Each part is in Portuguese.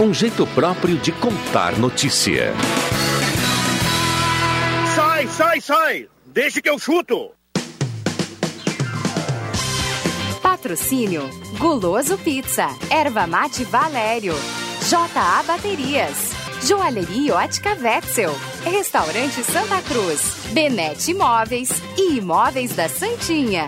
Um jeito próprio de contar notícia. Sai, sai, sai! Deixe que eu chuto! Patrocínio: Guloso Pizza, Erva Mate Valério, JA Baterias, Joalheria Ótica Wetzel, Restaurante Santa Cruz, Benete Imóveis e Imóveis da Santinha.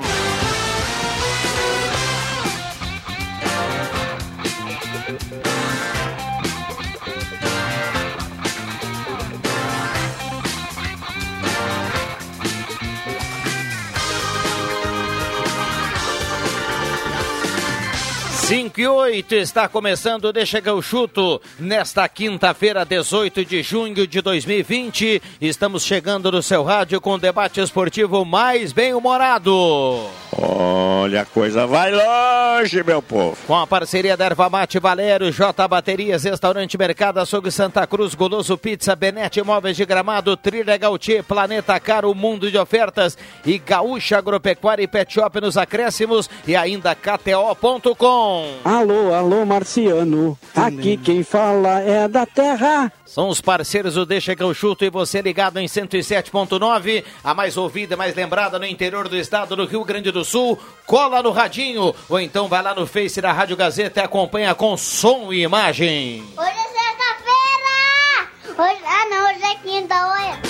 5 e 8 está começando, deixa que eu chuto. Nesta quinta-feira, 18 de junho de 2020, estamos chegando no seu rádio com o debate esportivo mais bem-humorado. Olha, a coisa vai longe, meu povo. Com a parceria da Erva Mate Valério, J Baterias, Restaurante Mercado, Açougue Santa Cruz, Goloso Pizza, Benete Imóveis de Gramado, Trilha Gautier, Planeta Caro, Mundo de Ofertas e Gaúcha Agropecuária e Pet Shop nos acréscimos e ainda KTO.com. Alô, alô, Marciano. Aqui quem fala é da Terra. São os parceiros do Deixa que eu chuto e você ligado em 107.9, a mais ouvida e mais lembrada no interior do estado do Rio Grande do Sul. Cola no radinho ou então vai lá no Face da Rádio Gazeta e acompanha com som e imagem. Hoje é sexta-feira! Hoje... Ah, não, hoje é quinta, olha.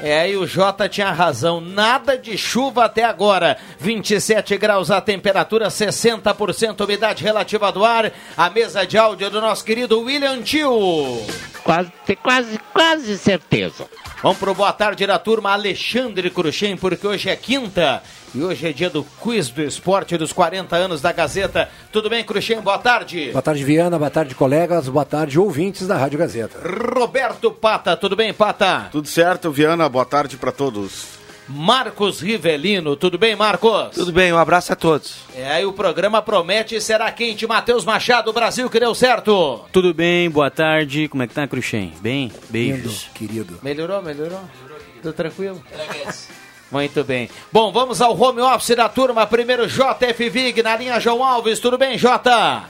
É, e o Jota tinha razão. Nada de chuva até agora. 27 graus a temperatura, 60% umidade relativa do ar. A mesa de áudio do nosso querido William Tio. Quase, quase, quase certeza. Vamos pro boa tarde da turma Alexandre Cruxem, porque hoje é quinta e hoje é dia do quiz do esporte dos 40 anos da Gazeta. Tudo bem, Cruxem? Boa tarde. Boa tarde, Viana. Boa tarde, colegas. Boa tarde, ouvintes da Rádio Gazeta. Roberto Pata, tudo bem, Pata? Tudo certo, Viana. Boa tarde para todos. Marcos Rivelino, tudo bem, Marcos? Tudo bem, um abraço a todos. É, aí o programa promete será quente. Matheus Machado, Brasil, que deu certo. Tudo bem, boa tarde. Como é que tá, Cruxem? Bem? Beijos. querido. Melhorou, melhorou? Tudo tranquilo? Muito bem. Bom, vamos ao home office da turma. Primeiro JF Vig na linha João Alves. Tudo bem, Jota?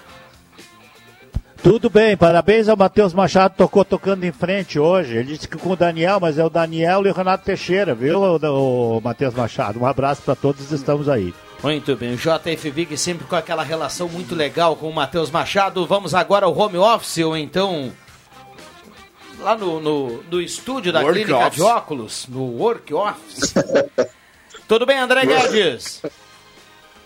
Tudo bem, parabéns ao Matheus Machado, tocou tocando em frente hoje. Ele disse que com o Daniel, mas é o Daniel e o Renato Teixeira, viu, o, o Matheus Machado? Um abraço para todos, estamos aí. Muito bem, o JF Vig sempre com aquela relação muito legal com o Matheus Machado. Vamos agora ao home office, ou então lá no, no, no estúdio da Work clínica office. de óculos, no Work Office. Tudo bem, André Guedes?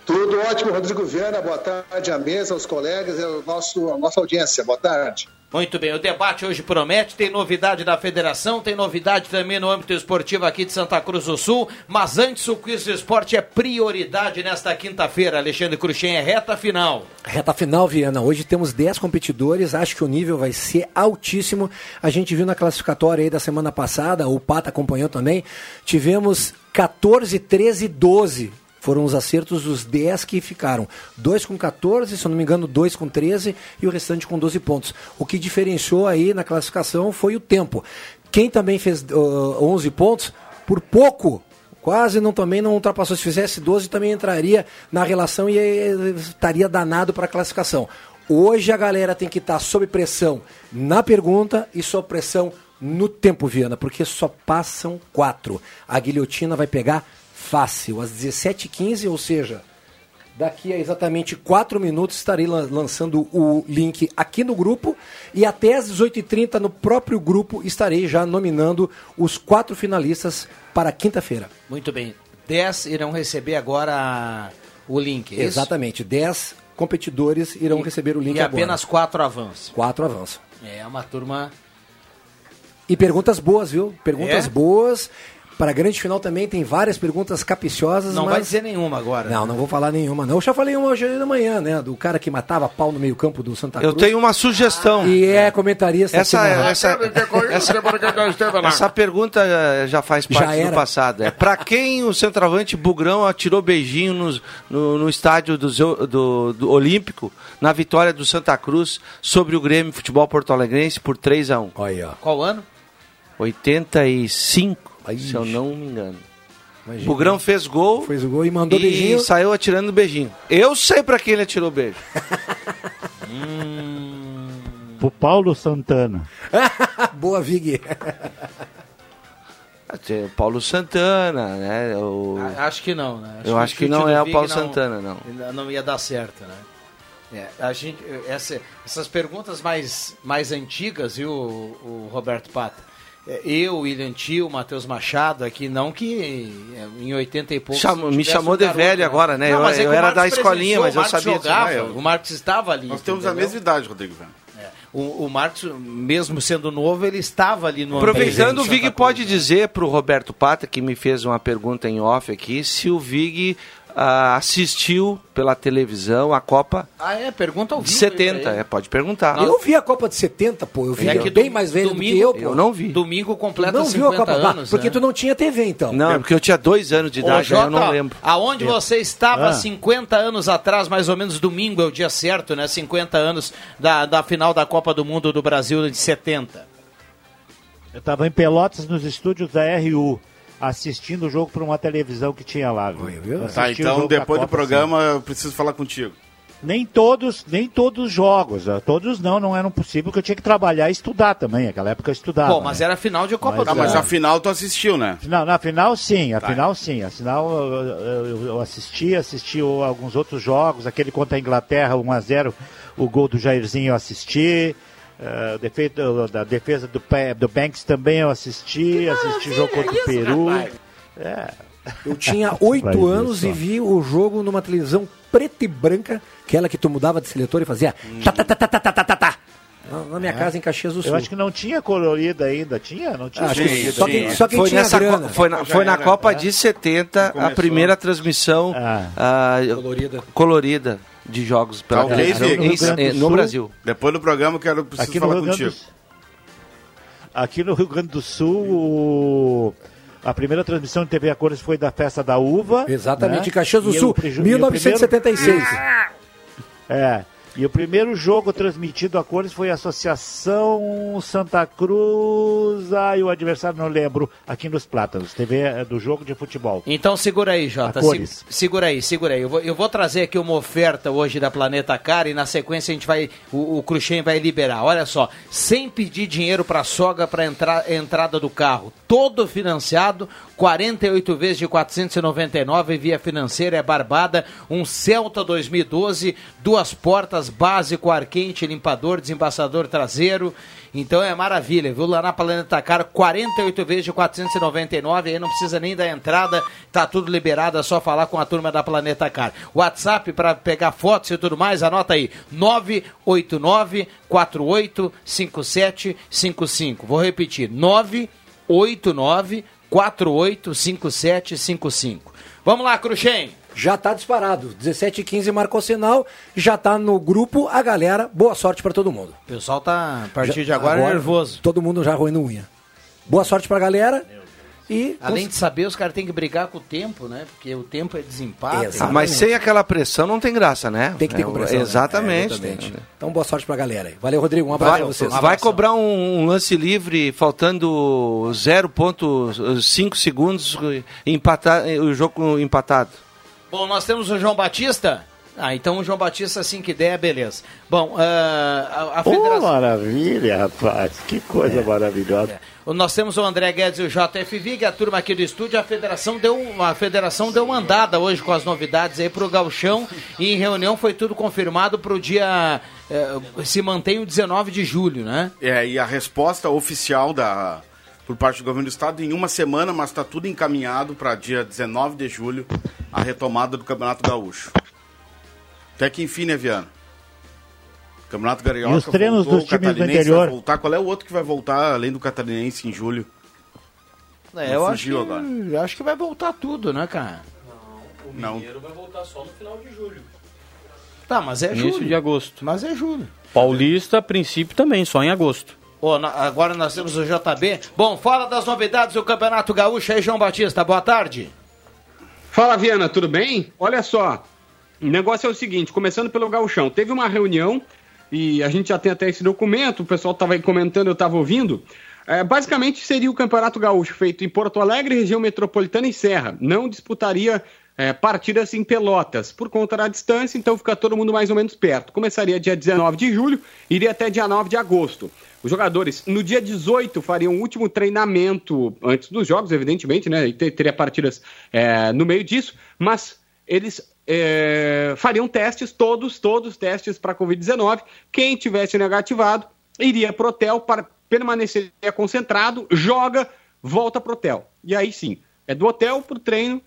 Tudo ótimo, Rodrigo Viana. Boa tarde à mesa, aos colegas e ao nosso, à nossa audiência. Boa tarde. Muito bem, o debate hoje promete, tem novidade da federação, tem novidade também no âmbito esportivo aqui de Santa Cruz do Sul, mas antes o quiz do esporte é prioridade nesta quinta-feira, Alexandre Cruxem, é reta final. Reta final, Viana. Hoje temos 10 competidores, acho que o nível vai ser altíssimo. A gente viu na classificatória aí da semana passada, o Pata acompanhou também. Tivemos 14, 13 e 12. Foram os acertos dos 10 que ficaram. Dois com 14, se eu não me engano, dois com 13 e o restante com 12 pontos. O que diferenciou aí na classificação foi o tempo. Quem também fez uh, 11 pontos, por pouco, quase não também não ultrapassou. Se fizesse 12, também entraria na relação e eh, estaria danado para a classificação. Hoje a galera tem que estar sob pressão na pergunta e sob pressão no tempo, Viana, porque só passam quatro. A guilhotina vai pegar fácil, às 17h15, ou seja, daqui a exatamente quatro minutos estarei lan- lançando o link aqui no grupo e até às 18h30 no próprio grupo estarei já nominando os quatro finalistas para quinta-feira. Muito bem, 10 irão receber agora o link, é? Exatamente, 10 competidores irão E- receber o link E agora. apenas quatro avançam. Quatro avançam. É uma turma E perguntas boas, viu? Perguntas É? boas. Para a grande final também tem várias perguntas capiciosas. Não mas... vai dizer nenhuma agora. Não, não vou falar nenhuma, não. Eu já falei uma hoje de manhã, né? Do cara que matava pau no meio-campo do Santa Eu Cruz. tenho uma sugestão. E é comentarista. Essa, na- essa, essa, essa pergunta eh, já faz parte Já do passado. É para quem o centroavante Bugrão atirou beijinho nos- no, no estádio do, do- do Olímpico na vitória do Santa Cruz sobre o Grêmio Futebol Porto Alegrense por 3 a 1 Olha. Qual ano? 85, Ai, se eu não me engano. Imagina. Bugrão fez gol Fez o gol e mandou e beijinho. saiu atirando beijinho. Eu sei para quem ele atirou beijo. Pro Paulo Santana. Boa, Vig. O Paulo Santana, né? O... Acho que não, né? Eu acho que não é o Paulo Santana, não. Não ia dar certo, né? É, a gente, essa- essas perguntas mais, mais antigas, viu, o, o Roberto Pata? É, Eu, William Tio, Matheus Machado, aqui, não que é, em 80 e poucos. Chamou- me chamou um de garoto, velho agora, né? Eu- mas é eu era da escolinha, mas eu sabia jogava. Ah, eu- O Marcos estava ali. Nós temos a entendeu? mesma idade, Rodrigo Viana. O, o Marcos, mesmo sendo novo, ele estava ali no Aproveitando, o Vig pode dizer para o Roberto Pata, que me fez uma pergunta em off aqui, se o Vig ah, assistiu pela televisão a Copa Ah, é? Pergunta ao de vivo. 70. É, pode perguntar. Eu vi a Copa de 70, pô. Eu vi É eu que bem do- mais velho domingo- do que eu, pô. Eu não vi. Domingo Tu completa não viu a 50 Copa? anos. porque né? tu não tinha TV, então. Não, é porque eu tinha dois anos de Ô, idade, eu Jota, não lembro. Aonde você estava Ah. 50 anos atrás, mais ou menos domingo é o dia certo, né? 50 anos da, da final da Copa do Mundo do Brasil de 70. Eu tava em Pelotas, nos estúdios da RU, assistindo o jogo por uma televisão que tinha lá. Viu? Tá, então depois do programa eu preciso falar contigo. Nem todos, nem todos os jogos. Todos não, não eram possível, porque eu tinha que trabalhar e estudar também. Naquela época eu estudava. Pô, mas né? era final de Copa Mas, do mas Mundo. a final tu assistiu, né? Não, na final sim, a Tá. final sim. A final eu, eu- eu assisti, assisti alguns outros jogos, aquele contra a Inglaterra, 1x0, o gol do Jairzinho eu assisti. Uh, defeito, eh, da defesa do, do Banks também eu assisti, assisti assisti jogo contra o Peru. É. Eu tinha oito anos e vi o jogo numa televisão preta e branca, aquela é que tu mudava de seletor e fazia hum. tá, tá, tá, tá, tá, tá, tá, tá, tá. Na minha é. casa em Caxias do Sul. Eu acho que não tinha colorida ainda, tinha? Não tinha. Sim, sim. Só, quem só quem foi tinha nessa grana. Co foi na, foi na Copa é. de 70 a primeira transmissão ah. Ah, colorida. colorida de jogos pela Tá televisão em- Rio Grande do eh, no Sul. Brasil. Depois do programa eu quero preciso Aqui no, falar Rio Grande contigo. do, aqui no Rio Grande do Sul, o- a primeira transmissão de TV a cores foi da Festa da Uva. Exatamente, né? em Caxias do E o Sul, pri- e o 1976. É. E o primeiro jogo transmitido a cores foi a Associação Santa Cruz. Ah, e o adversário não lembro. Aqui nos Plátanos. TV é, do jogo de futebol. Então segura aí, Jota. A. Se- segura aí, segura aí. Eu vou, eu vou trazer aqui uma oferta hoje da Planeta Car e na sequência a gente vai. O, o Cruxem vai liberar. Olha só, sem pedir dinheiro para sogra para entrar entrada do carro. Todo financiado, 48 vezes de 499 via financeira, é barbada. Um Celta 2012, duas portas, básico, ar quente, limpador, desembaçador traseiro. Então é maravilha, viu? Lá na Planeta Car, 48 vezes de 499, aí não precisa nem da entrada, tá tudo liberado, é só falar com a turma da Planeta Car. WhatsApp para pegar fotos e tudo mais, anota aí, 989 485755. Vou repetir, 989 485755. Vamos lá, Cruxem. Já tá disparado. 17 e 15 marcou sinal, já tá no grupo a galera. Boa sorte pra todo mundo. O pessoal tá, a partir Já- de agora, nervoso. Todo mundo já roendo unha. Boa sorte pra galera. E Além de saber, os caras têm que brigar com o tempo, né? Porque o tempo é desempate. Ah, mas sem aquela pressão não tem graça, né? tem que ter É, com pressão. né? Exatamente. É, exatamente. Então boa sorte pra galera aí. Valeu, Rodrigo. Um abraço Vai, pra vocês. vai cobrar um, um lance livre faltando 0,5 segundos empatar o jogo empatado. Bom, nós temos o João Batista. Ah, então o João Batista, assim que der, beleza. Bom, ah, a, a federação. maravilha, rapaz. Que coisa maravilhosa. Nós temos o André Guedes e o JF Vig, a turma aqui do estúdio. A federação deu, a federação deu uma andada hoje com as novidades aí pro Galchão. E em reunião foi tudo confirmado para o dia. eh, se mantém o 19 de julho, né? É, e a resposta oficial da por parte do governo do estado em uma semana, mas está tudo encaminhado para dia 19 de julho, a retomada do Campeonato Gaúcho. Até que enfim, né, Viana? Campeonato Carioca E os treinos voltou, dos o times do interior? Voltar. Qual é o outro que vai voltar além do Catarinense em julho? É, eu acho que, eu acho que vai voltar tudo, né, cara? Não. vai voltar só no final de julho. Tá, mas é Início julho. de agosto. Mas é julho. Paulista, a princípio, também, só em agosto. Ó, na- agora nós temos o JB. Bom, fala das novidades do Campeonato Gaúcho aí, João Batista. Boa tarde. Fala, Viana, tudo bem? Olha só, o negócio é o seguinte, começando pelo Gauchão, teve uma reunião e a gente já tem até esse documento, o pessoal estava aí comentando, eu estava ouvindo. É, basicamente seria o Campeonato Gaúcho feito em Porto Alegre, região metropolitana e Serra. Não disputaria é, partidas em Pelotas. Por conta da distância, então fica todo mundo mais ou menos perto. Começaria dia 19 de julho, iria até dia 9 de agosto. Os jogadores, no dia 18, fariam o último treinamento antes dos jogos, evidentemente, né? E ter- teria partidas é, no meio disso, mas eles é, fariam testes, todos, todos testes para Covid-19. Quem tivesse negativado iria pro hotel, para, permaneceria concentrado, joga, volta pro hotel. E aí sim, é do hotel pro treino,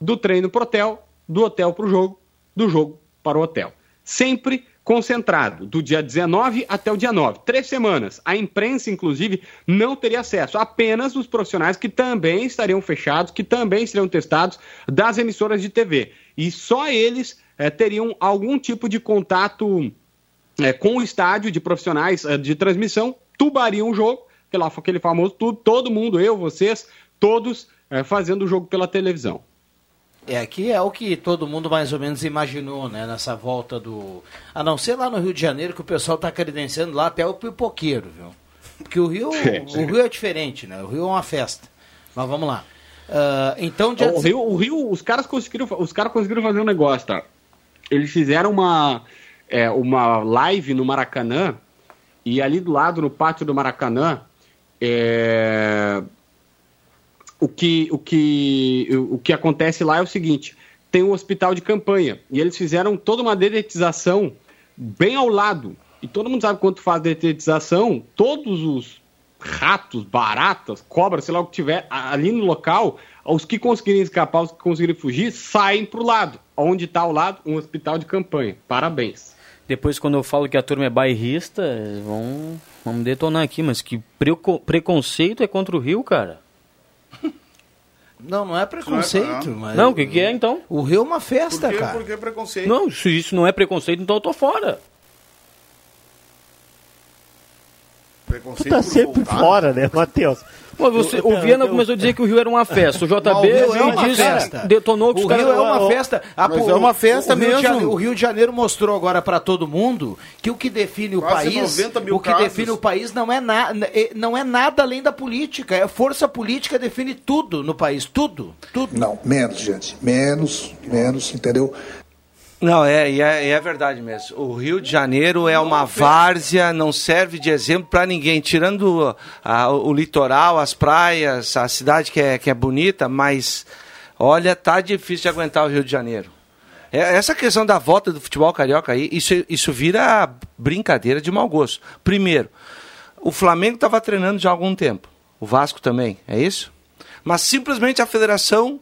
do treino pro hotel, do hotel pro jogo, do jogo para o hotel. Sempre concentrado, do dia 19 até o dia 9. Três semanas. A imprensa, inclusive, não teria acesso. Apenas os profissionais que também estariam fechados, que também seriam testados das emissoras de TV. E só eles eh, teriam algum tipo de contato é, com o estádio de profissionais é, de transmissão, tubariam o jogo, aquele, famoso tubo, todo mundo, eu, vocês, todos é, fazendo o jogo pela televisão. É, que é o que todo mundo mais ou menos imaginou, né? Nessa volta do. A não ser lá no Rio de Janeiro, que o pessoal está credenciando lá até o pipoqueiro, viu? Porque o Rio, o Rio é diferente, né? O Rio é uma festa. Mas vamos lá. Ah, então, dia O Rio, o Rio, os caras conseguiram, os caras conseguiram fazer um negócio, tá? Eles fizeram uma, é, uma live no Maracanã e ali do lado, no pátio do Maracanã, é, o, que, o, que, o que acontece lá é o seguinte: tem um hospital de campanha e eles fizeram toda uma dedetização bem ao lado. E todo mundo sabe quando faz dedetização, todos os ratos, baratas, cobras, sei lá o que tiver ali no local, os que conseguirem escapar, os que conseguirem fugir, saem pro lado. Onde está ao lado? Um hospital de campanha. Parabéns. Depois, quando eu falo que a turma é bairrista, vão, vão me detonar aqui, mas que preco- preconceito é contra o Rio, cara? Não, não é preconceito. Não, mas Não, o que, que é então? O Rio é uma festa, Por que, cara. por que preconceito? Não, se isso não é preconceito, então eu tô fora. Tu Preconceito tá por sempre voltar? fora, né, Matheus? Pô, você, Eu- o eu- Viana eu- começou a dizer que o Rio era uma festa. O JB o Rio é uma disso, festa. detonou que O os caras... Rio é uma festa. Ah, Mas pô, é uma o- festa o Rio de mesmo. Janeiro- o Rio de Janeiro mostrou agora para todo mundo que o que define o Quase país, 90 mil o que casos. define o país não é, na, é- não é nada além da política. É força política define tudo no país, tudo, tudo. Não, menos, gente. Menos, menos, entendeu? Não, é, é, é verdade mesmo. O Rio de Janeiro é uma várzea, não serve de exemplo para ninguém, tirando a- o litoral, as praias, a cidade que é, que é bonita, mas olha, tá difícil de aguentar o Rio de Janeiro. É, essa questão da volta do futebol carioca aí, isso, isso vira brincadeira de mau gosto. Primeiro, o Flamengo estava treinando já há algum tempo, o Vasco também, é isso? Mas simplesmente a federação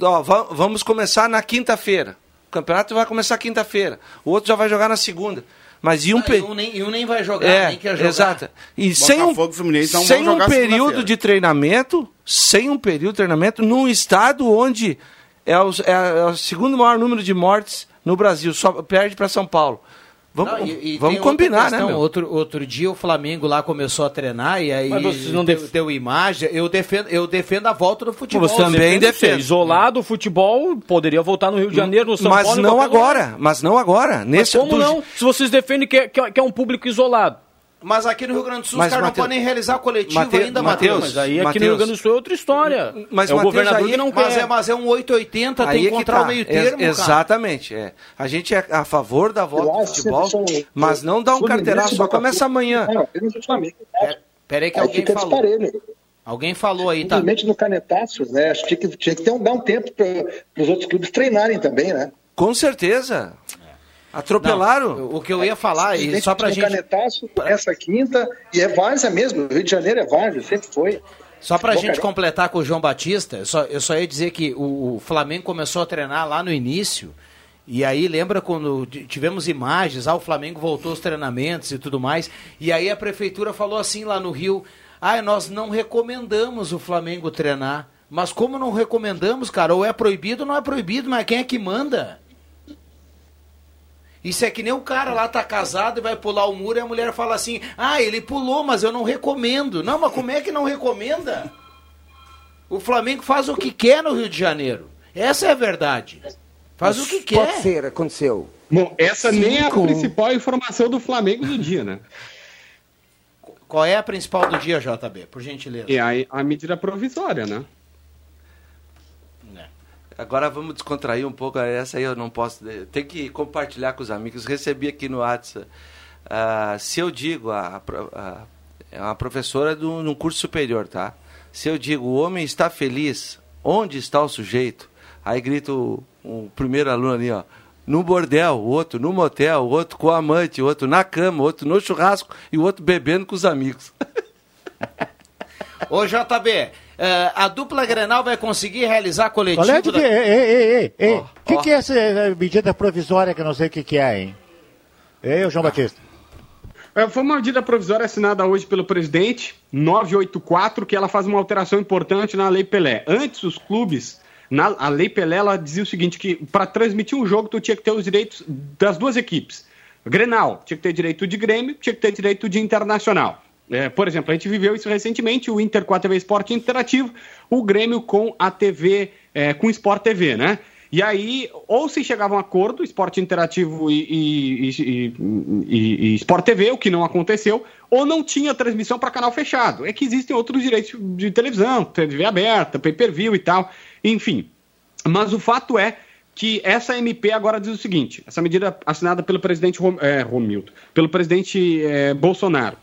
ó, va- vamos começar na quinta-feira. O campeonato vai começar quinta-feira. O outro já vai jogar na segunda. Mas e um, Ah, pe- e um nem, e um nem vai jogar, é, nem quer jogar. exato. E sem um, Fluminense não sem um período de treinamento, sem um período de treinamento, num estado onde é o, é- é o segundo maior número de mortes no Brasil, só perde para São Paulo. Vamos, Não, e- e vamos combinar, né, meu? Outro, outro dia o Flamengo lá começou a treinar e aí Mas vocês não deu, def- deu imagem. Eu defendo, eu defendo a volta do futebol. Você também Defende. Isolado, o futebol poderia voltar no Rio de Janeiro, no São mas Paulo. em não lugar. agora, mas não agora. Mas Nesse, como do- não? Se vocês defendem que é, que é- que é um público isolado. Mas aqui no Rio Grande do Sul Mas, os caras não podem realizar coletivo Mate- ainda, Matheus. Mas aí aqui Mateus. no Rio Grande do Sul é outra história. Mas, é o Mateus, governador aí- que não Mas quer. é, mas é um 880, tem Aí que é que encontrar tá. o meio termo. Exatamente, é. A gente é a favor da volta do futebol, são- mas não dá um carteiraço, só começa amanhã. Não, apenas o Flamengo. Pera aí que alguém falou. Alguém falou aí, tá? Simplesmente no canetaço, né? Acho que tinha que, tinha que ter um, dar um tempo para os outros clubes treinarem também, né? Com certeza. Atropelaram. Não, o que eu ia falar, e só pra no gente. canetaço, essa quinta, e é várzea mesmo. O Rio de Janeiro é várzea, sempre foi. Só pra Bom, gente completar com o João Batista, eu só, eu só ia dizer que o, o Flamengo começou a treinar lá no início. E aí, lembra quando tivemos imagens, ah, o Flamengo voltou aos treinamentos e tudo mais. E aí a prefeitura falou assim lá no Rio: ah, nós não recomendamos o Flamengo treinar. Mas como não recomendamos, cara? Ou é proibido ou não é proibido, mas quem é que manda? Isso é que nem o cara lá tá casado e vai pular o muro e a mulher fala assim: Ah, ele pulou, mas eu não recomendo. Não, mas como é que não recomenda? O Flamengo faz o que quer no Rio de Janeiro. Essa é a verdade. Faz o que quer. Pode ser, aconteceu. Bom, essa nem é a Cinco. principal informação do Flamengo do dia, né? Qual é a principal do dia, JB? Por gentileza. É a, a medida provisória, né? Agora vamos descontrair um pouco. Essa aí eu não posso. Tem que compartilhar com os amigos. Recebi aqui no WhatsApp. Ah, se eu digo, a, a, é uma professora de um curso superior, tá? Se eu digo, o homem está feliz, onde está o sujeito? Aí grita o, o primeiro aluno ali, ó. No bordel, o outro no motel, o outro com a amante, o outro na cama, o outro no churrasco e o outro bebendo com os amigos. Ô JB, a dupla Grenal vai conseguir realizar coletivo... Olha, da- ei, ei, ei, o que, ó. que é essa eh, medida provisória que eu não sei o que, que é, hein? Ei, João Batista. É, Foi uma medida provisória assinada hoje pelo presidente, 984, que ela faz uma alteração importante na Lei Pelé. Antes, os clubes, na, a Lei Pelé, ela dizia o seguinte, que para transmitir um jogo, tu tinha que ter os direitos das duas equipes. Grenal, tinha que ter direito de Grêmio, tinha que ter direito de Internacional. É, por exemplo, a gente viveu isso recentemente, o Inter com a TV Esporte Interativo, o Grêmio com a TV, é, com Sport TV, né? E aí, ou se chegava a um acordo, Esporte Interativo e, e, e, e- e Sport TV, o que não aconteceu, ou não tinha transmissão para canal fechado. É que existem outros direitos de televisão, TV aberta, pay-per-view e tal, enfim. Mas o fato é que essa MP agora diz o seguinte: essa medida assinada pelo presidente Rom, é, Romildo, pelo presidente é, Bolsonaro.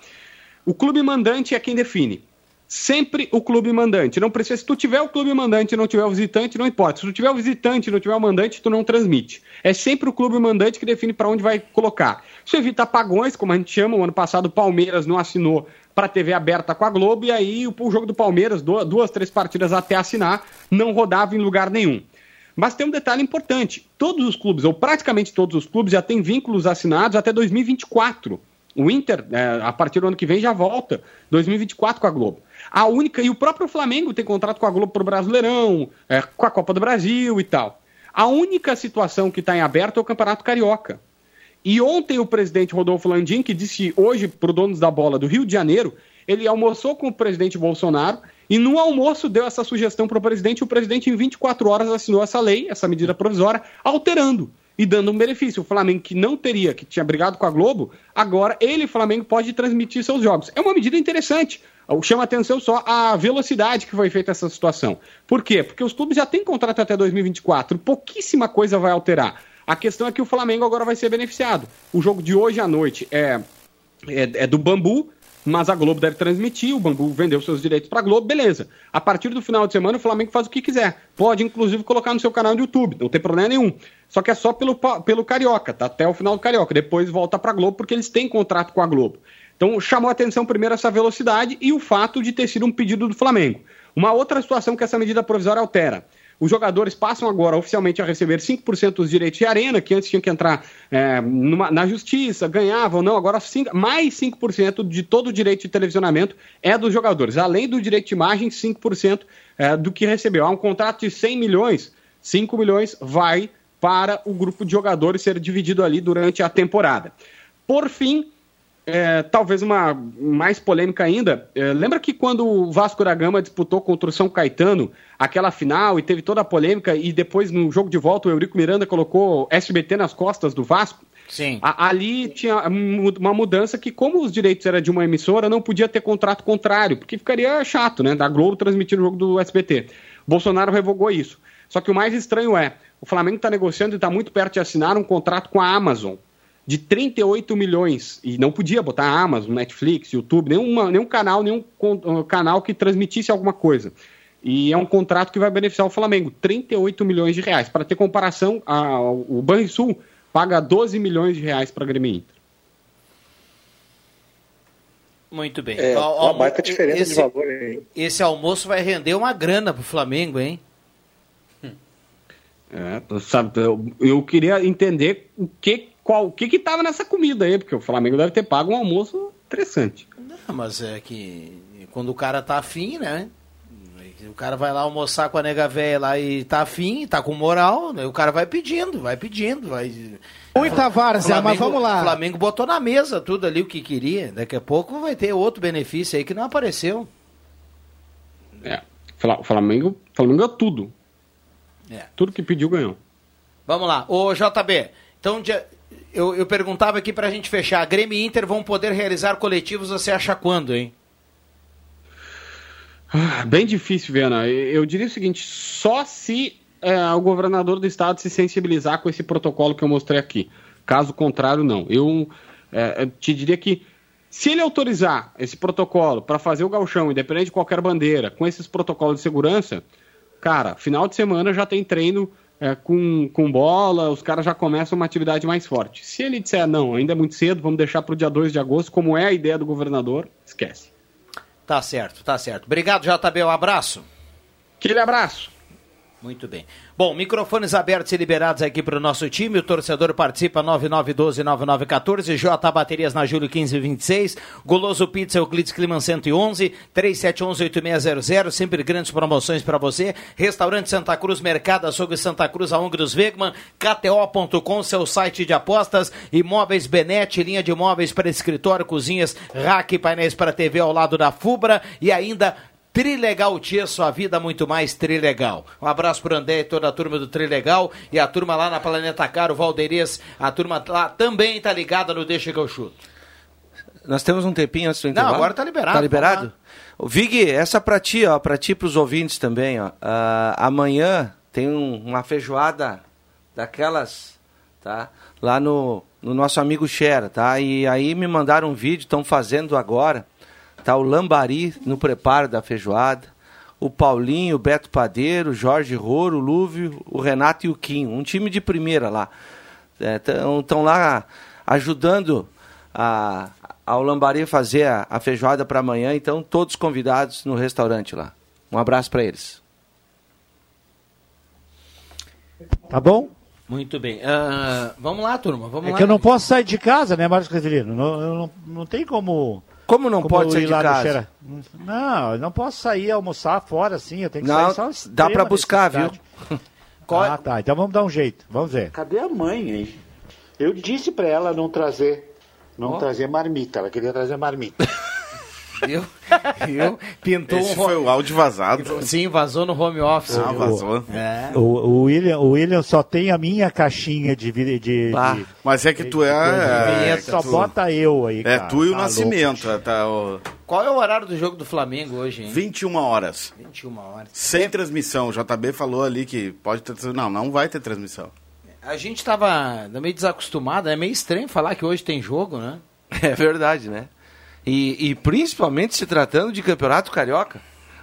O clube mandante é quem define. Sempre o clube mandante. Não precisa. Se tu tiver o clube mandante e não tiver o visitante, não importa. Se tu tiver o visitante e não tiver o mandante, tu não transmite. É sempre o clube mandante que define para onde vai colocar. Isso evita apagões, como a gente chama. O ano passado o Palmeiras não assinou para TV aberta com a Globo e aí o, o jogo do Palmeiras, du- duas, três partidas até assinar, não rodava em lugar nenhum. Mas tem um detalhe importante: todos os clubes, ou praticamente todos os clubes, já têm vínculos assinados até 2024. O Inter, é, a partir do ano que vem, já volta 2024 com a Globo. A única, e o próprio Flamengo tem contrato com a Globo pro Brasileirão, é, com a Copa do Brasil e tal. A única situação que está em aberto é o Campeonato Carioca. E ontem o presidente Rodolfo Landim, que disse hoje para o Donos da Bola do Rio de Janeiro, ele almoçou com o presidente Bolsonaro e no almoço deu essa sugestão para o presidente. e O presidente, em 24 horas, assinou essa lei, essa medida provisória, alterando e dando um benefício. O Flamengo, que não teria, que tinha brigado com a Globo, agora ele, Flamengo, pode transmitir seus jogos. É uma medida interessante. Chama atenção só a velocidade que foi feita essa situação. Por quê? Porque os clubes já têm contrato até 2024, pouquíssima coisa vai alterar. A questão é que o Flamengo agora vai ser beneficiado. O jogo de hoje à noite é, é, é do Bambu, mas a Globo deve transmitir, o Bambu vendeu seus direitos para a Globo, beleza. A partir do final de semana o Flamengo faz o que quiser. Pode, inclusive, colocar no seu canal do YouTube, não tem problema nenhum. Só que é só pelo, pelo Carioca, tá? Até o final do Carioca. Depois volta para a Globo, porque eles têm contrato com a Globo. Então chamou a atenção primeiro essa velocidade e o fato de ter sido um pedido do Flamengo. Uma outra situação que essa medida provisória altera. Os jogadores passam agora oficialmente a receber 5% dos direitos de arena, que antes tinham que entrar é, numa- na justiça, ganhavam, não, agora cinco- mais 5% de todo o direito de televisionamento é dos jogadores. Além do direito de imagem, 5% é, do que recebeu. Há um contrato de 100 milhões, 5 milhões vai para o grupo de jogadores ser dividido ali durante a temporada. Por fim, é, talvez uma mais polêmica ainda. é, lembra que quando o Vasco da Gama disputou contra o São Caetano aquela final e teve toda a polêmica e depois no jogo de volta o Eurico Miranda colocou SBT nas costas do Vasco? Sim. A- ali tinha uma mudança que, como os direitos eram de uma emissora, não podia ter contrato contrário, porque ficaria chato, né? Da Globo transmitir o jogo do SBT. Bolsonaro revogou isso. Só que o mais estranho é, o Flamengo está negociando e está muito perto de assinar um contrato com a Amazon de 38 milhões. E não podia botar a Amazon, Netflix, YouTube, nenhuma, nenhum canal, nenhum uh, canal que transmitisse alguma coisa. E é um contrato que vai beneficiar o Flamengo, 38 milhões de reais. Para ter comparação, a- o Banrisul paga 12 milhões de reais para Grêmio e Inter. Muito bem. É, ó, uma baita diferença esse, de valor aí. Esse almoço vai render uma grana pro Flamengo, hein? É, tu sabe, eu, eu queria entender o que qual, o que que tava nessa comida aí, porque o Flamengo deve ter pago um almoço interessante. Não, mas é que quando o cara tá afim, né? O cara vai lá almoçar com a nega velha lá e tá afim, tá com moral, né? o cara vai pedindo, vai pedindo, vai. Muita várzea, mas vamos lá. O Flamengo botou na mesa tudo ali o que queria. Daqui a pouco vai ter outro benefício aí que não apareceu. É, o Flamengo, o Flamengo é tudo. É. Tudo que pediu ganhou. Vamos lá. Ô, JB, então dia- eu, eu perguntava aqui pra gente fechar. Grêmio e Inter vão poder realizar coletivos, você acha quando, hein? Ah, Bem difícil, Viana. Eu diria o seguinte: só se é, o governador do estado se sensibilizar com esse protocolo que eu mostrei aqui. Caso contrário, não. Eu é, te diria que se ele autorizar esse protocolo para fazer o galchão, independente de qualquer bandeira, com esses protocolos de segurança, cara, final de semana já tem treino é, com, com bola, os caras já começam uma atividade mais forte. Se ele disser, não, ainda é muito cedo, vamos deixar para o dia 2 de agosto, como é a ideia do governador, esquece. Tá certo, tá certo. Obrigado, JB, um abraço. Aquele abraço. Muito bem. Bom, microfones abertos e liberados aqui para o nosso time. O torcedor participa 9912-9914. J Baterias na Júlio 1526. Goloso Pizza Euclides Climan 111. 3711-8600. Sempre grandes promoções para você. Restaurante Santa Cruz, Mercado Açougue Santa Cruz, a Ungros Wegman. KTO.com, seu site de apostas. Imóveis Benete, linha de imóveis para escritório, cozinhas, rack, painéis para TV ao lado da Fubra. E ainda Trilegal Tia, sua vida muito mais Trilegal. Um abraço pro André e toda a turma do Trilegal e a turma lá na Planeta Caro, Valderias, a turma lá também tá ligada no Deixa que eu chuto. Nós temos um tempinho antes do Não, intervalo? agora tá liberado. Tá liberado? Vig, essa pra ti, ó, pra ti pros ouvintes também, ó. Ah, amanhã tem um- uma feijoada daquelas, tá? Lá no, no nosso amigo Xera, tá? E aí me mandaram um vídeo, estão fazendo agora. Tá o Lambari no preparo da feijoada. O Paulinho, o Beto Padeiro, o Jorge Roro, o Lúvio, o Renato e o Kim. Um time de primeira lá. Estão lá ajudando a, ao Lambari fazer a, a feijoada para amanhã. Então, todos convidados no restaurante lá. Um abraço para eles. Tá bom? Muito bem. Ah, vamos lá, turma. Vamos É lá. que eu não posso sair de casa, né, Marcos Casilino? Não, não, não tem como. Como não pode sair ir de lá no casa? Xera. Não, eu não posso sair almoçar fora assim. Eu tenho que Não, sair só dá pra buscar, necessidade. Ah, tá. Então vamos dar um jeito. Vamos ver. Cadê a mãe, hein? Eu disse pra ela não trazer, não trazer marmita. Ela queria trazer marmita. Viu? Viu? Pintou Esse um foi o áudio vazado. Sim, vazou no home office. Ah, vazou. É. O, o William, o William só tem a minha caixinha de. de, de Mas é que tu é. é, só tu- bota eu aí, É cara. tu e o Tá Nascimento. é, Tá, o... Qual é o horário do jogo do Flamengo hoje, hein? 21 horas. 21 horas. Sem transmissão. O JB falou ali que pode ter transmissão. Não, não vai ter transmissão. A gente tava meio desacostumado, é meio estranho falar que hoje tem jogo, né? É verdade, né? E, e principalmente se tratando de campeonato carioca.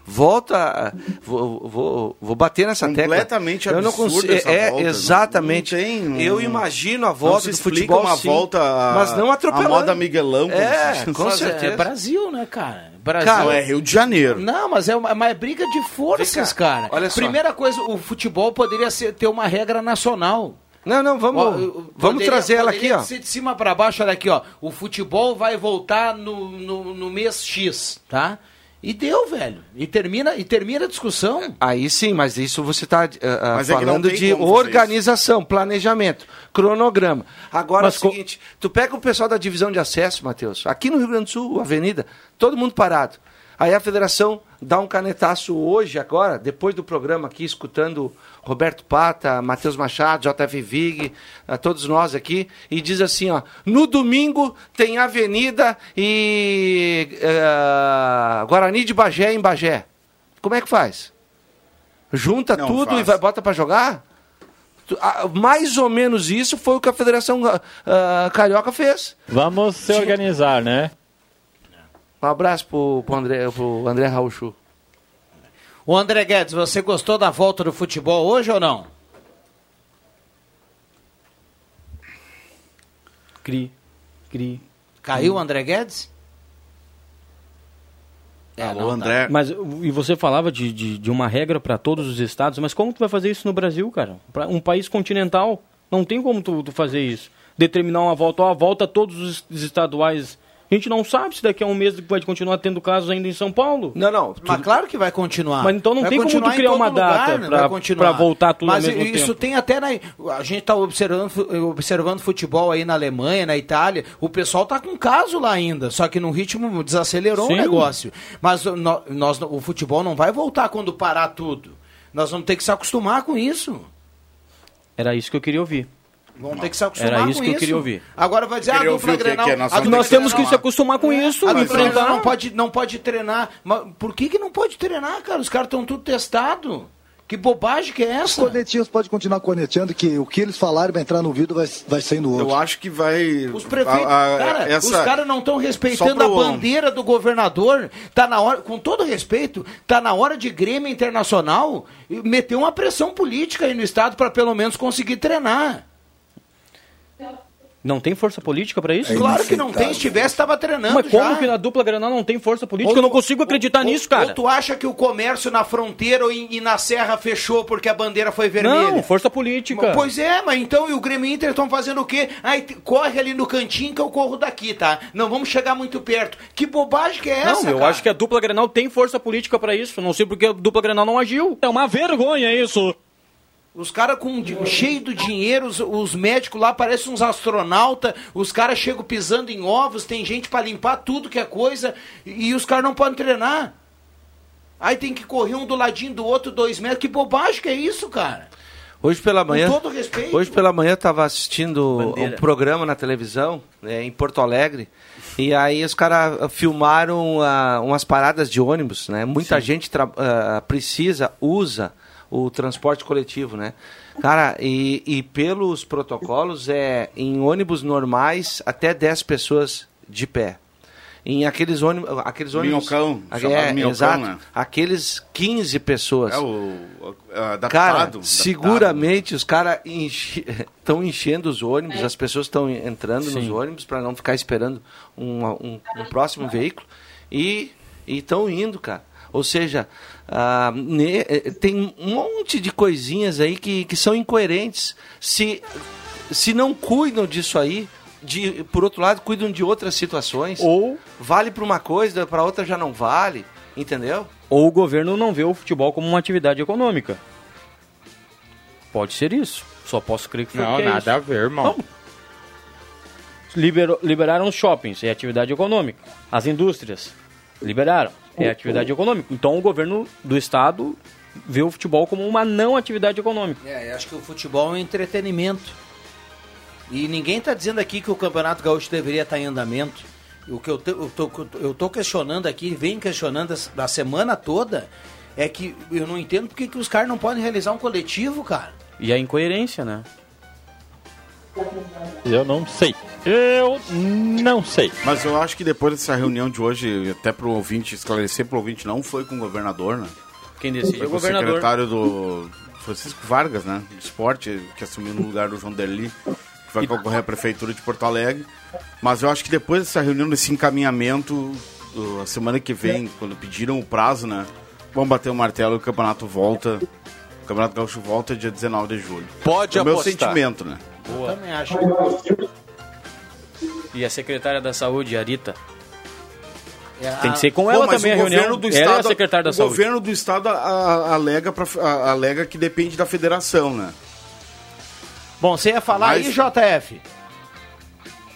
Volta. a- Vou, vou, vou bater nessa tecla. Completamente Eu não absurda consigo. essa É, volta, não- exatamente. não tem, não- Eu imagino a volta do futebol uma sim, volta a- mas não a atropelando. moda Miguelão, É, com Mas certeza. É Brasil, né, cara? Brasil. Cara, é Rio de Janeiro. Não, mas é uma, mas é briga de forças, cara. olha só. Primeira coisa, o futebol poderia ser, ter uma regra nacional. Não, não, vamos, Ó, vamos poderia- trazer ela aqui, ó. ser de cima para baixo, olha aqui, ó. O futebol vai voltar no, no, no mês X, tá? E deu, velho. E termina, e termina a discussão. Aí sim, mas isso você está Mas é que não falando tem de organização, planejamento, cronograma. Agora Mas é o co- seguinte, tu pega o pessoal da divisão de acesso, Matheus, aqui no Rio Grande do Sul, Avenida, todo mundo parado. Aí a federação dá um canetaço hoje, agora, depois do programa aqui, escutando Roberto Pata, Matheus Machado, JF Vig, a todos nós aqui, e diz assim, ó, no domingo tem Avenida e eh, Guarani de Bagé em Bagé. Como é que faz? Junta Não tudo faz. e vai, bota para jogar? Ah, Mais ou menos isso foi o que a Federação ah, ah, Carioca fez. Vamos se organizar, né? Um abraço pro, pro André, pro André Rauchu. O André Guedes, você gostou da volta do futebol hoje ou não? Cri, cri. Caiu o André Guedes? É, Alô, não, tá. André. Mas e você falava de, de, de uma regra para todos os estados, mas como tu vai fazer isso no Brasil, cara? Pra um país continental, não tem como tu, tu fazer isso. Determinar uma volta, ó, volta a todos os os estaduais. A gente não sabe se daqui a um mês vai continuar tendo casos ainda em São Paulo. Não, não. Mas claro que vai continuar. Mas então não Vai tem como continuar tu criar uma data pra voltar tudo Mas ao mesmo isso tempo. tem até na... A gente está observando, observando futebol aí na Alemanha, na Itália. O pessoal tá com caso lá ainda, só que num ritmo desacelerou Sim. o negócio. Mas nós, o futebol não vai voltar quando parar tudo. Nós vamos ter que se acostumar com isso. Era isso que eu queria ouvir. Vamos ter que se acostumar Era com isso que eu queria ouvir. Agora vai dizer, ah, Queria a ouvir dupla Grenal... que é a dupla Nós temos que se acostumar com isso. a dupla enfrentar. Não pode, não pode treinar. Mas por que, que não pode treinar, cara? Os caras estão tudo testados. Que bobagem que é essa? Os cornetinhos podem continuar corneteando, que o que eles falarem vai entrar no vídeo vai, vai sair no outro. Eu acho que vai. Os prefeitos, a- a- cara, essa- os caras não estão respeitando pro- a bandeira do governador. Tá na hora, com todo respeito, tá na hora de Grêmio Internacional meter uma pressão política aí no estado para pelo menos conseguir treinar. Não tem força política pra isso? claro que não tem, se tivesse estava treinando Mas como já. que na dupla Granal não tem força política? Ou eu não consigo acreditar nisso, cara. Ou tu acha que o comércio na fronteira e, e na serra fechou porque a bandeira foi vermelha? Não, força política. Pois é, mas então e o Grêmio e Inter estão fazendo o quê? Ai, t- corre ali no cantinho que eu corro daqui, tá? Não vamos chegar muito perto. Que bobagem que é essa, Não, eu cara? acho que a dupla Grenal tem força política pra isso. Não sei porque a dupla Grenal não agiu. É uma vergonha isso. Os caras com cheio do dinheiro, os, os médicos lá parecem uns astronautas, os caras chegam pisando em ovos, tem gente pra limpar tudo que é coisa, e, e os caras não podem treinar. Aí tem que correr um do ladinho do outro, dois metros. Que bobagem que é isso, cara? Hoje pela manhã. todo respeito. Hoje pela manhã eu estava assistindo Bandeira. um programa na televisão, né, em Porto Alegre, e aí os caras filmaram ah, umas paradas de ônibus, né? Muita gente tra- ah, precisa, usa o transporte coletivo, né? Cara, e, e pelos protocolos é em ônibus normais até 10 pessoas de pé. Em aqueles ônibus, aqueles ônibus, Minhocão, é, minhocão, exato, né? aqueles 15 pessoas. É o, o- adaptado. Cara, adaptado. seguramente os caras estão enchendo os ônibus, as pessoas estão entrando nos Sim. ônibus para não ficar esperando um, um- um próximo veículo e estão indo, cara. Ou seja, ah, ne- eh, tem um monte de coisinhas aí que, que são incoerentes. Se, se não cuidam disso aí, de, por outro lado, cuidam de outras situações. Ou vale para uma coisa, para outra já não vale, entendeu? Ou o governo não vê o futebol como uma atividade econômica. Pode ser isso. Só posso crer que foi Não, que é nada isso. a ver, irmão. Não. Liberou- liberaram os shoppings, é atividade econômica. As indústrias, liberaram, é atividade econômica. Então o governo do estado vê o futebol como uma não atividade econômica. É, eu acho que o futebol é um entretenimento. E ninguém está dizendo aqui que o Campeonato Gaúcho deveria estar em andamento. O que eu, te- eu, tô, eu tô questionando aqui, venho questionando as- a semana toda, é que eu não entendo porque que os caras não podem realizar um coletivo, cara. E a incoerência, né? Eu não sei. Eu não sei. Mas eu acho que depois dessa reunião de hoje, até pro ouvinte esclarecer pro ouvinte, não foi com o governador, né? Quem decide Foi o com o governador. secretário do Francisco Vargas, né? De esporte, que assumiu no lugar do João Derli, que vai concorrer à prefeitura de Porto Alegre. Mas eu acho que depois dessa reunião, desse encaminhamento, a semana que vem, quando pediram o prazo, né? Vamos bater o martelo e o campeonato volta. O Campeonato Gaúcho volta dia 19 de julho. Pode é o meu apostar. sentimento, né? Boa. Também acho. E a secretária da saúde, a Rita. É, Tem que ser com Pô, ela mas também a o governo reunião. do ela é a estado, secretária da o saúde. governo do estado a- a- alega, pra, a- alega que depende da federação, né? Bom, você ia falar Mas- aí, JF?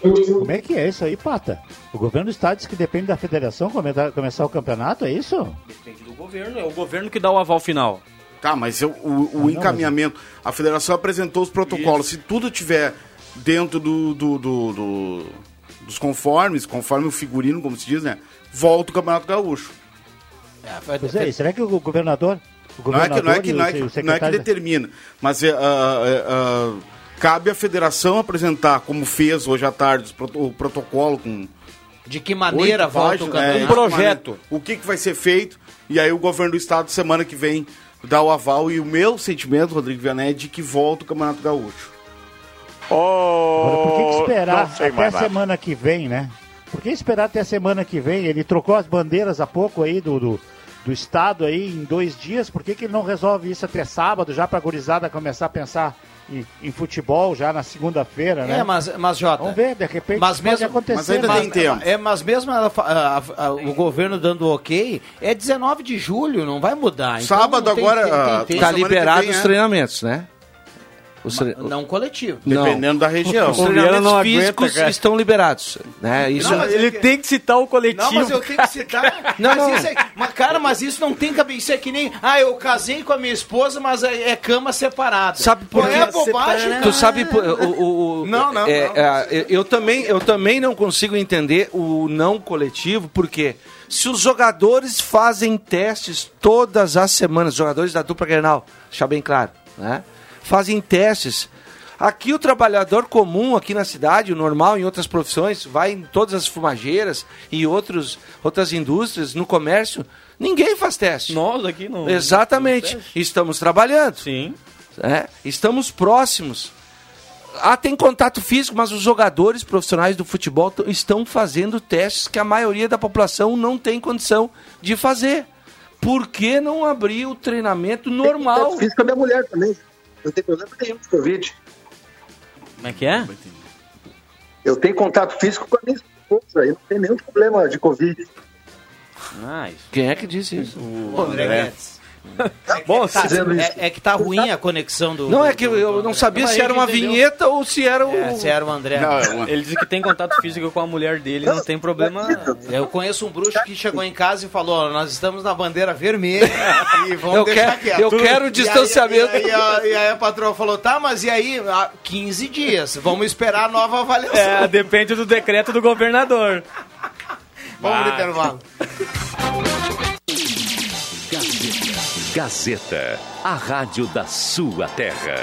Como é que é isso aí, Pata? O governo do estado diz que depende da federação começar, começar o campeonato, é isso? Depende do governo, é o governo que dá o aval final. Tá, mas eu- o, o não, encaminhamento, a federação apresentou os protocolos. Se tudo tiver dentro do, do- do- do- dos conformes, conforme o figurino, como se diz, né? Volta o Campeonato Gaúcho. Pois é, será que o governador. O Não é que, não é que, não é o- que, o não é que determina, mas é, ah, é, ah, cabe à federação apresentar, como fez hoje à tarde, o protocolo com De que maneira volta o páginas, campeonato? é, Um projeto. O que, que vai ser feito? E aí o governo do estado, semana que vem, dá o aval. E o meu sentimento, Rodrigo Vianney, é de que volta o Campeonato Gaúcho. Agora, por que, que esperar Não sei até mais a semana que vem, né? Por que esperar até a semana que vem? Ele trocou as bandeiras há pouco aí do, do, do estado aí em dois dias. Por que, que ele não resolve isso até sábado, já pra gurizada começar a pensar em, em futebol já na segunda-feira, né? É, mas, mas Jota. Vamos ver, de repente Mas pode mesmo, acontecer. mas ainda né? tem tempo. É, mas mesmo ela fa- a- a- o governo dando ok, é 19 de julho, não vai mudar. Então Sábado tem- agora, tem- tem ah, tempo. Tá que liberado vem, os é. treinamentos, né? Os tre- Não coletivo. Não. Dependendo da região. Os treinamentos não aguenta, físicos cara. estão liberados. Né? Isso Não, mas Ele tem que citar o coletivo. Não, mas eu tenho que citar. Não, mas não. Isso é, mas, cara, mas isso não tem cabeça. Isso é que nem. Ah, eu casei com a minha esposa, mas é, é cama separada. Sabe por quê? é bobagem? Tu sabe por- o, o- o- Não, não, é, não. é, eu- eu também eu também não consigo entender o não coletivo porque se os jogadores fazem testes todas as semanas, os jogadores da dupla Grenal, deixar bem claro, né? Fazem testes. Aqui o trabalhador comum aqui na cidade, o normal em outras profissões, vai em todas as fumageiras e outros, outras indústrias, no comércio, ninguém faz teste. Nós aqui não. Exatamente. Estamos trabalhando. Sim. É, estamos próximos. Ah, tem contato físico, mas os jogadores profissionais do futebol estão fazendo testes que a maioria da população não tem condição de fazer. Por que não abrir o treinamento normal? Fiz com a minha mulher também. Não tem problema nenhum de Covid. Como é que é? Eu tenho contato físico com a minha esposa e não tem nenhum problema de Covid. Ah, Quem é que disse isso? O André Guedes. Bom, Tá, dizendo isso. é, é que tá ruim a conexão do. Não, é do- que do- eu não André. sabia se era uma entendeu. vinheta ou se era o. É, se era o André. Não, é Ele disse que tem contato físico com a mulher dele, não tem problema. Eu conheço um bruxo que chegou em casa e falou: "Ó, nós estamos na bandeira vermelha e vamos Eu deixar quero- quieto. eu quero E aí- distanciamento. E aí, a- e aí a patroa falou: tá, mas e aí? Ah, 15 dias, vamos esperar a nova avaliação. É, depende do decreto do governador. Vamos no intervalo. Gazeta, a rádio da sua terra.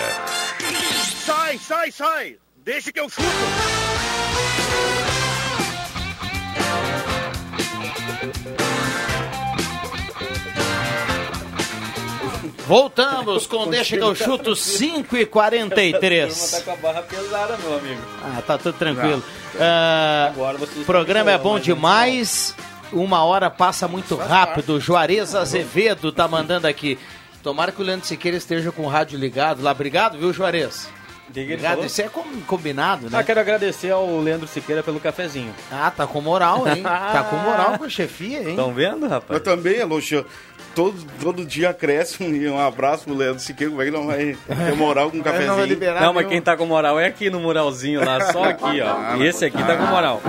Sai, sai, sai! Deixa que eu chuto! Voltamos com Deixa que eu chuto 5 e 43 com a barra pesada, meu amigo. Ah, tá tudo tranquilo. Ah, Agora vocês programa é bom mais demais. Uma hora passa muito rápido. Juarez Azevedo tá mandando aqui. Tomara que o Leandro Siqueira esteja com o rádio ligado lá. Obrigado, viu, Juarez? Obrigado. Isso é com- combinado, né? Ah, quero agradecer ao Leandro Siqueira pelo cafezinho. Ah, tá com moral, hein? Tá com moral com a chefia, hein? Estão vendo, rapaz? Eu também elogio. Todo, todo dia cresce um, um abraço pro Leandro Siqueira, como é que não vai ter moral com um cafezinho? Não, mas quem tá com moral é aqui no muralzinho lá, só aqui, ó. E esse aqui tá com moral.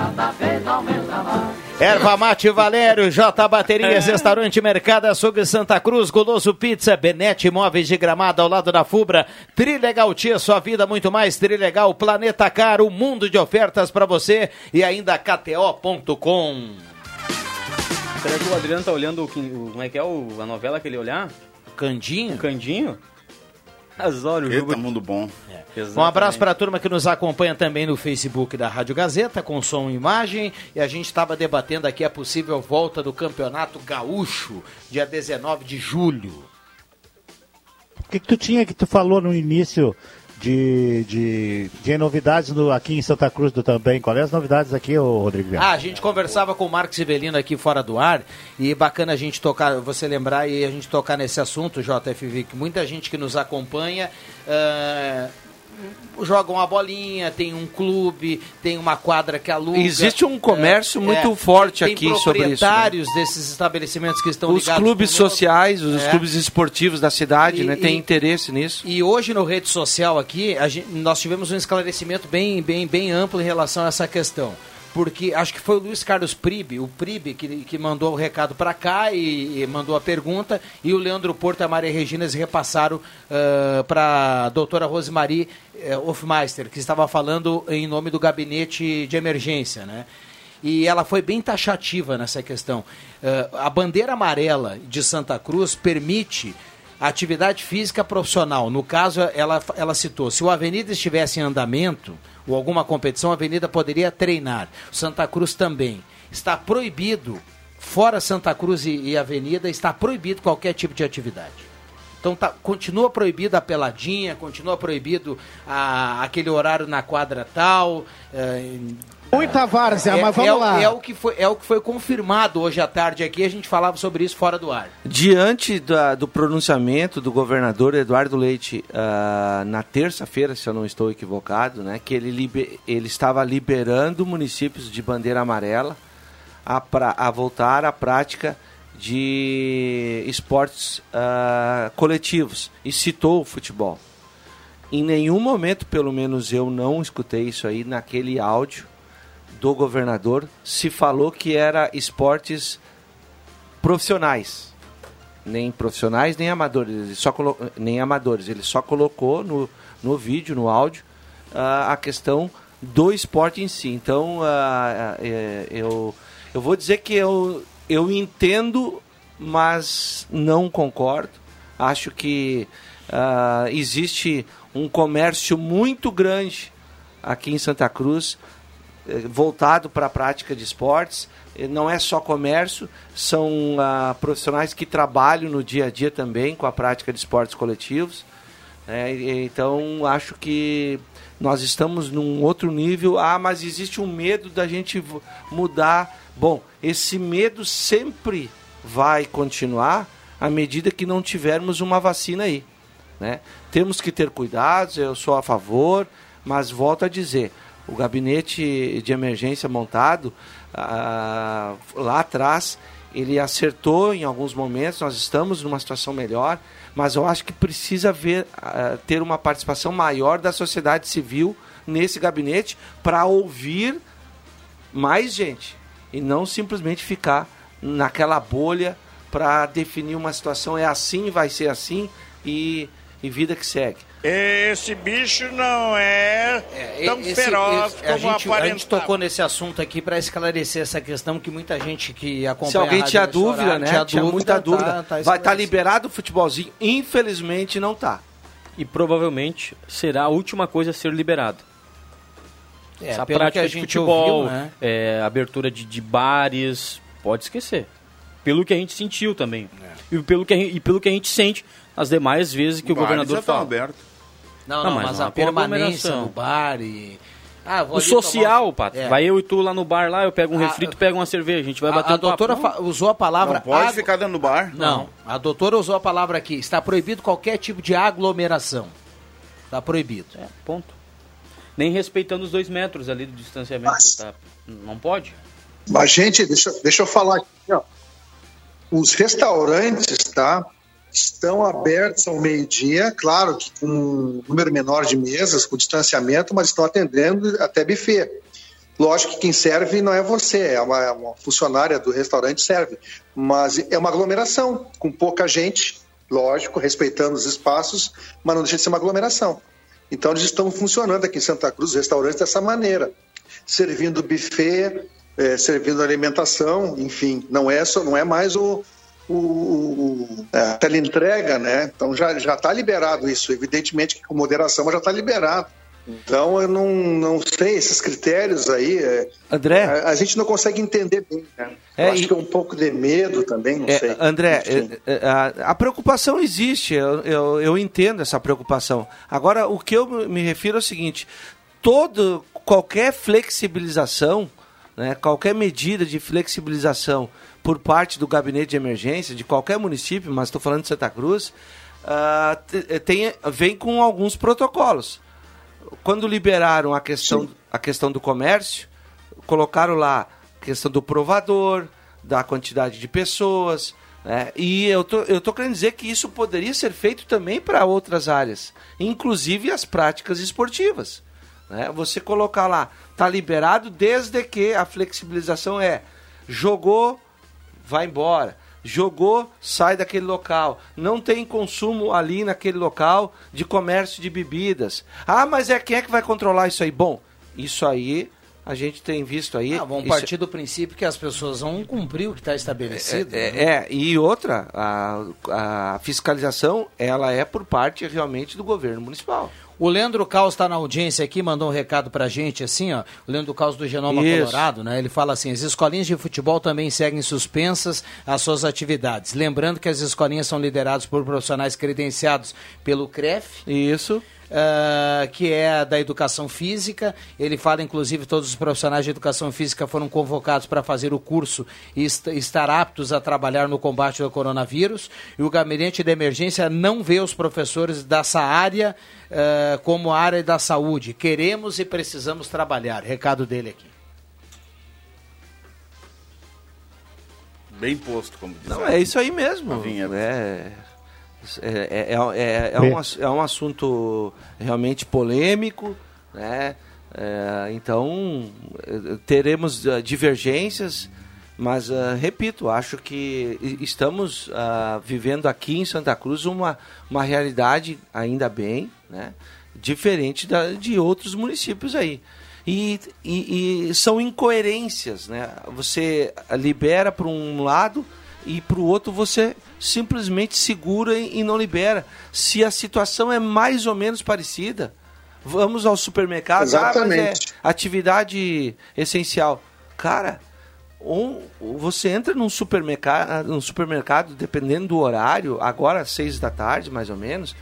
Erva Mate Valério, J Baterias, Restaurante Mercado Açougue Santa Cruz, Goloso Pizza, Benete Imóveis de Gramado ao lado da Fubra, Trilegal Tia, sua vida muito mais, Trilegal, Planeta Caro, um mundo de ofertas para você e ainda KTO.com. Será que o Adriano tá olhando o- como é que é o- a novela que ele olhar? Candinho? O Candinho? Azório, o jogo. Eita, mundo bom. Um abraço para a turma que nos acompanha também no Facebook da Rádio Gazeta, com som e imagem. E a gente estava debatendo aqui a possível volta do Campeonato Gaúcho, dia 19 de julho. O que, que tu tinha que tu falou no início de, de, de novidades no- aqui em Santa Cruz do também? Quais as novidades aqui, Rodrigo? Ah, a gente conversava com o Marcos Sibelino aqui fora do ar e bacana a gente tocar, você lembrar e a gente tocar nesse assunto, JFV, que muita gente que nos acompanha ah, joga uma bolinha, tem um clube, tem uma quadra que aluga. Existe um comércio É, muito é, forte tem aqui sobre isso, né? proprietários desses estabelecimentos que estão Os ligados clubes conosco. sociais, os É. clubes esportivos da cidade, E- né, têm e- interesse nisso. E hoje no rede social aqui, gente- nós tivemos um esclarecimento bem, bem, bem amplo em relação a essa questão. Porque acho que foi o Luiz Carlos Pribe, o Pribe, que, que mandou o recado para cá e, e mandou a pergunta, e o Leandro Porto e a Maria Regina eles repassaram para a doutora Rosemary uh, Hofmeister, que estava falando em nome do gabinete de emergência, né? E ela foi bem taxativa nessa questão. Eh, a bandeira amarela de Santa Cruz permite a atividade física profissional. No caso, ela, ela citou: se o Avenida estivesse em andamento ou alguma competição, a Avenida poderia treinar. Santa Cruz também. Está proibido, fora Santa Cruz e, e Avenida, está proibido qualquer tipo de atividade. Então tá, continua proibido a peladinha, continua proibido a, aquele horário na quadra tal. eh, Muita várzea, é, mas vamos é o- lá. É o, que foi, é o que foi confirmado hoje à tarde aqui, a gente falava sobre isso fora do ar. Diante da- do pronunciamento do governador Eduardo Leite ah, na terça-feira, se eu não estou equivocado, né, que ele, libe- ele estava liberando municípios de bandeira amarela a, pra- a voltar à prática de esportes ah, coletivos e citou o futebol. Em nenhum momento, pelo menos eu não escutei isso aí naquele áudio do governador, se falou que era esportes profissionais. Nem profissionais, nem amadores. Ele só colo... Nem amadores. Ele só colocou no, no vídeo, no áudio, uh, a questão do esporte em si. Então, uh, uh, eu, eu vou dizer que eu, eu entendo, mas não concordo. Acho que existe um comércio muito grande aqui em Santa Cruz voltado para a prática de esportes. Não é só comércio, são ah, profissionais que trabalham no dia a dia também com a prática de esportes coletivos. É, então, acho que nós estamos num outro nível. Ah, mas existe um medo da gente mudar. Bom, esse medo sempre vai continuar à medida que não tivermos uma vacina aí. Né? Temos que ter cuidados, eu sou a favor, mas volto a dizer, o gabinete de emergência montado ah, lá atrás, ele acertou em alguns momentos, nós estamos numa situação melhor, mas eu acho que precisa ver, ah, ter uma participação maior da sociedade civil nesse gabinete para ouvir mais gente e não simplesmente ficar naquela bolha para definir uma situação é assim, vai ser assim e, e vida que segue. Esse bicho não é, é tão esse, feroz esse, como a gente, aparenta. a gente tocou nesse assunto aqui para esclarecer essa questão que muita gente que acompanha Se alguém a tinha dúvida, horário, né? Tinha, Tinha, dúvida, muita tá- dúvida. tá Vai estar esclarecido. liberado o futebolzinho? Infelizmente não tá. E provavelmente será a última coisa a ser liberada. É, Essa pelo prática que a de futebol, ouviu, né? é, abertura de, de bares, pode esquecer. Pelo que a gente sentiu também. E, pelo que a, gente- e pelo que a gente sente as demais vezes que o, Bares governador fala. Não, Não, não, mas mas, a permanência aglomeração. no bar e... Ah, O tomar social, um- Pato. É. Vai eu e tu lá no bar lá, eu pego um A- refri, tu pega uma cerveja, a gente vai A, bater a um papo. doutora Não. fa- usou a palavra... Não pode aglo- ficar dentro do bar? Não, a doutora usou a palavra aqui. Está proibido qualquer tipo de aglomeração. Está proibido. É, ponto. Nem respeitando os dois metros ali do distanciamento, tá? Não pode? Mas, gente, deixa, deixa eu falar aqui, ó. Os restaurantes, tá? Estão abertos ao meio-dia, claro que com um número menor de mesas, com distanciamento, mas estão atendendo até buffet. Lógico que quem serve não é você, é uma, uma funcionária do restaurante serve. Mas é uma aglomeração, com pouca gente, lógico, respeitando os espaços, mas não deixa de ser uma aglomeração. Então eles estão funcionando aqui em Santa Cruz, os restaurantes dessa maneira, servindo buffet, eh, servindo alimentação, enfim, não é só, não é mais o, o, é, a teleentrega, né? Então já já está liberado isso, evidentemente que com moderação, mas já está liberado. Então eu não, não sei esses critérios aí. é, André? a, a gente não consegue entender bem. Né? É, acho e- que é um pouco de medo também, não É, sei. André, é, é, a, a preocupação existe, eu, eu, eu entendo essa preocupação. Agora, o que eu me refiro é o seguinte: todo, qualquer flexibilização, né, qualquer medida de flexibilização por parte do gabinete de emergência de qualquer município, mas estou falando de Santa Cruz, te- tem, vem com alguns protocolos. Quando liberaram a questão, a questão do comércio, colocaram lá a questão do provador, da quantidade de pessoas, né? e eu tô, eu tô querendo dizer que isso poderia ser feito também para outras áreas, inclusive as práticas esportivas. Né? Você colocar lá, tá liberado desde que a flexibilização é jogou, vai embora. Jogou, sai daquele local. Não tem consumo ali naquele local de comércio de bebidas. Ah, mas é quem é que vai controlar isso aí? Bom, isso aí a gente tem visto aí. Ah, isso- partir do princípio que as pessoas vão cumprir o que está estabelecido. é, né? é, e outra, a, a fiscalização, ela é por parte realmente do governo municipal. O Leandro Caos está na audiência aqui, mandou um recado pra gente, assim, ó. O Leandro Caos do Genoma Isso. Colorado, né? Ele fala assim: as escolinhas de futebol também seguem suspensas as suas atividades. Lembrando que as escolinhas são lideradas por profissionais credenciados pelo CREF. Isso. Ah, que é da educação física. Ele fala, inclusive, todos os profissionais de educação física foram convocados para fazer o curso e est- estar aptos a trabalhar no combate ao coronavírus. E o gabinete de emergência não vê os professores dessa área ah, como área da saúde. Queremos e precisamos trabalhar. Recado dele aqui. Bem posto, como diz. Não, é isso aí mesmo. É, É, é, é, é, Bem. um, é um assunto realmente polêmico, né? É, então, eh, teremos ah, divergências, mas, ah, repito, acho que estamos ah, vivendo aqui em Santa Cruz uma, uma realidade, ainda bem, né? diferente da, de outros municípios aí. E, e- e são incoerências, né? Você libera para um lado e para o outro você simplesmente segura e, não libera. Se a situação é mais ou menos parecida, vamos ao supermercado, ah, mas Exatamente. é atividade essencial. Cara, um, você entra num supermercado, num supermercado, dependendo do horário, agora às seis da tarde, mais ou menos,